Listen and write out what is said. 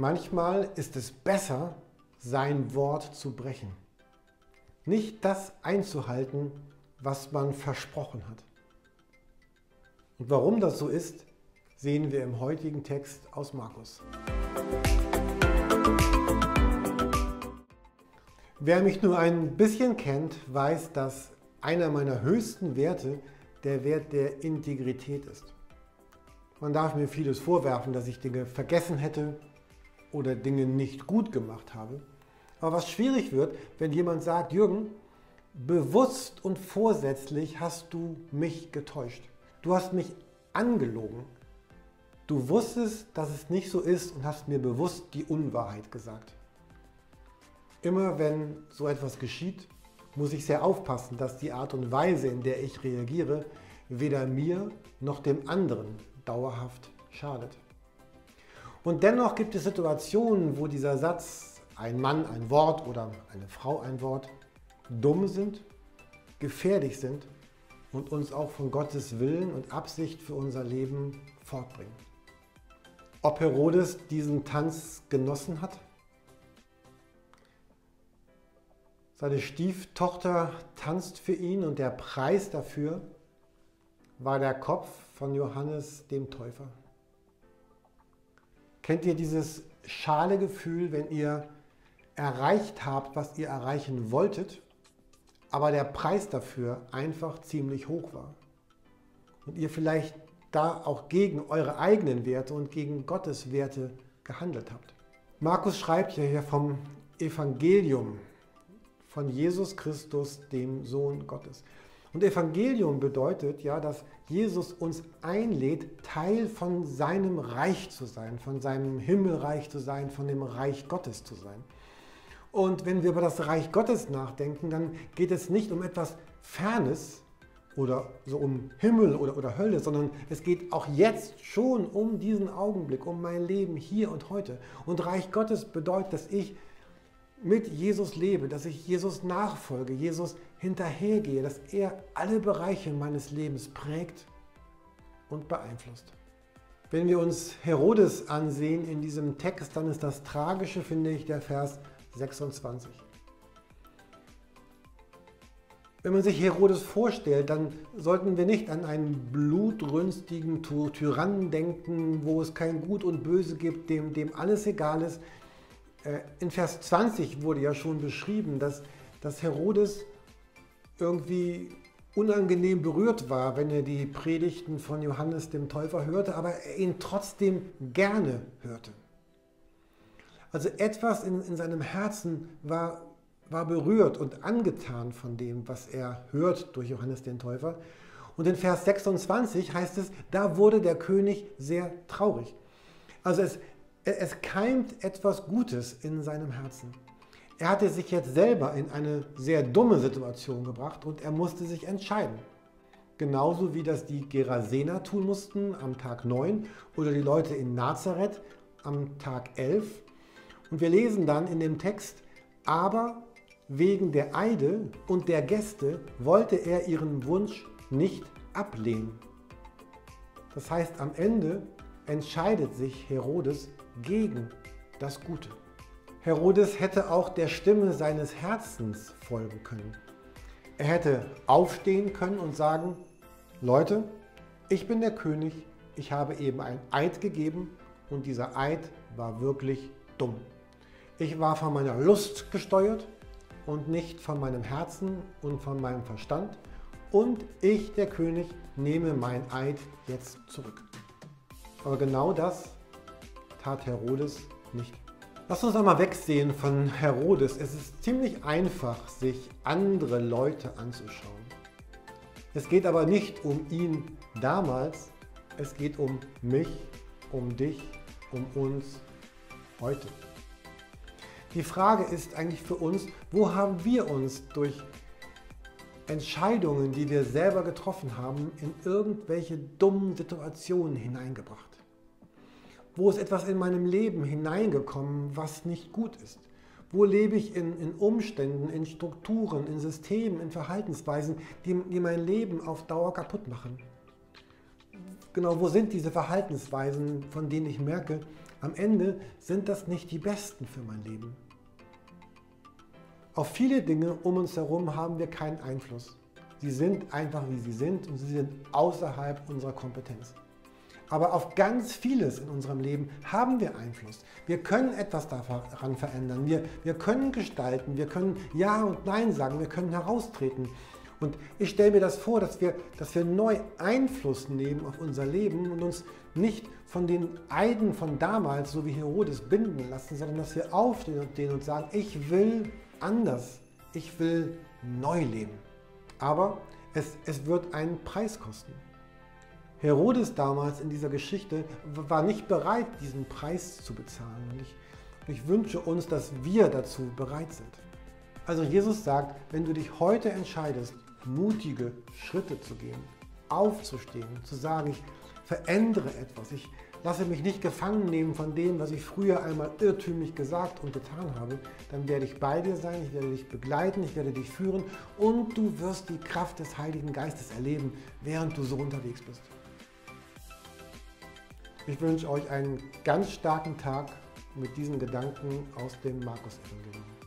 Manchmal ist es besser, sein Wort zu brechen. Nicht das einzuhalten, was man versprochen hat. Und warum das so ist, sehen wir im heutigen Text aus Markus. Wer mich nur ein bisschen kennt, weiß, dass einer meiner höchsten Werte der Wert der Integrität ist. Man darf mir vieles vorwerfen, dass ich Dinge vergessen hätte oder Dinge nicht gut gemacht habe. Aber was schwierig wird, wenn jemand sagt, Jürgen, bewusst und vorsätzlich hast du mich getäuscht. Du hast mich angelogen. Du wusstest, dass es nicht so ist und hast mir bewusst die Unwahrheit gesagt. Immer wenn so etwas geschieht, muss ich sehr aufpassen, dass die Art und Weise, in der ich reagiere, weder mir noch dem anderen dauerhaft schadet. Und dennoch gibt es Situationen, wo dieser Satz, ein Mann ein Wort oder eine Frau ein Wort, dumm sind, gefährlich sind und uns auch von Gottes Willen und Absicht für unser Leben fortbringen. Ob Herodes diesen Tanz genossen hat? Seine Stieftochter tanzt für ihn und der Preis dafür war der Kopf von Johannes dem Täufer. Kennt ihr dieses schale Gefühl, wenn ihr erreicht habt, was ihr erreichen wolltet, aber der Preis dafür einfach ziemlich hoch war? Und ihr vielleicht da auch gegen eure eigenen Werte und gegen Gottes Werte gehandelt habt. Markus schreibt ja hier vom Evangelium von Jesus Christus, dem Sohn Gottes. Und Evangelium bedeutet ja, dass Jesus uns einlädt, Teil von seinem Reich zu sein, von seinem Himmelreich zu sein, von dem Reich Gottes zu sein. Und wenn wir über das Reich Gottes nachdenken, dann geht es nicht um etwas Fernes oder so um Himmel oder, oder Hölle, sondern es geht auch jetzt schon um diesen Augenblick, um mein Leben hier und heute. Und Reich Gottes bedeutet, dass ich mit Jesus lebe, dass ich Jesus nachfolge, Jesus hinterhergehe, dass er alle Bereiche meines Lebens prägt und beeinflusst. Wenn wir uns Herodes ansehen in diesem Text, dann ist das Tragische, finde ich, der Vers 26. Wenn man sich Herodes vorstellt, dann sollten wir nicht an einen blutrünstigen Tyrannen denken, wo es kein Gut und Böse gibt, dem, dem alles egal ist, äh, in Vers 20 wurde ja schon beschrieben, dass, dass Herodes irgendwie unangenehm berührt war, wenn er die Predigten von Johannes dem Täufer hörte, aber er ihn trotzdem gerne hörte. Also etwas in, in seinem Herzen war, war berührt und angetan von dem, was er hört durch Johannes den Täufer. Und in Vers 26 heißt es, da wurde der König sehr traurig. Also es, es keimt etwas Gutes in seinem Herzen. Er hatte sich jetzt selber in eine sehr dumme Situation gebracht und er musste sich entscheiden. Genauso wie das die Gerasener tun mussten am Tag 9 oder die Leute in Nazareth am Tag 11. Und wir lesen dann in dem Text, aber wegen der Eide und der Gäste wollte er ihren Wunsch nicht ablehnen. Das heißt, am Ende entscheidet sich Herodes gegen das Gute. Herodes hätte auch der Stimme seines Herzens folgen können. Er hätte aufstehen können und sagen, Leute, ich bin der König, ich habe eben ein Eid gegeben und dieser Eid war wirklich dumm. Ich war von meiner Lust gesteuert und nicht von meinem Herzen und von meinem Verstand und ich, der König, nehme mein Eid jetzt zurück. Aber genau das tat Herodes nicht. Lass uns einmal wegsehen von Herodes. Es ist ziemlich einfach, sich andere Leute anzuschauen. Es geht aber nicht um ihn damals, es geht um mich, um dich, um uns heute. Die Frage ist eigentlich für uns, wo haben wir uns durch Entscheidungen, die wir selber getroffen haben, in irgendwelche dummen Situationen hineingebracht? Wo ist etwas in meinem Leben hineingekommen, was nicht gut ist? Wo lebe ich in, in Umständen, in Strukturen, in Systemen, in Verhaltensweisen, die, die mein Leben auf Dauer kaputt machen? genau, wo sind diese Verhaltensweisen, von denen ich merke, am Ende sind das nicht die besten für mein Leben. Auf viele Dinge um uns herum haben wir keinen Einfluss. Sie sind einfach wie sie sind und sie sind außerhalb unserer Kompetenz. Aber auf ganz vieles in unserem Leben haben wir Einfluss. Wir können etwas daran verändern. Wir, wir können gestalten. Wir können Ja und Nein sagen. Wir können heraustreten. Und ich stelle mir das vor, dass wir, dass wir neu Einfluss nehmen auf unser Leben und uns nicht von den Eiden von damals, so wie Herodes, binden lassen, sondern dass wir aufstehen und denen und sagen, ich will anders. Ich will neu leben. Aber es, es wird einen Preis kosten. Herodes damals in dieser Geschichte war nicht bereit, diesen Preis zu bezahlen. Und ich, ich wünsche uns, dass wir dazu bereit sind. Also Jesus sagt, wenn du dich heute entscheidest, mutige Schritte zu gehen, aufzustehen, zu sagen, ich verändere etwas, ich lasse mich nicht gefangen nehmen von dem, was ich früher einmal irrtümlich gesagt und getan habe, dann werde ich bei dir sein, ich werde dich begleiten, ich werde dich führen und du wirst die Kraft des Heiligen Geistes erleben, während du so unterwegs bist. Ich wünsche euch einen ganz starken Tag mit diesen Gedanken aus dem Markus-Evangelium.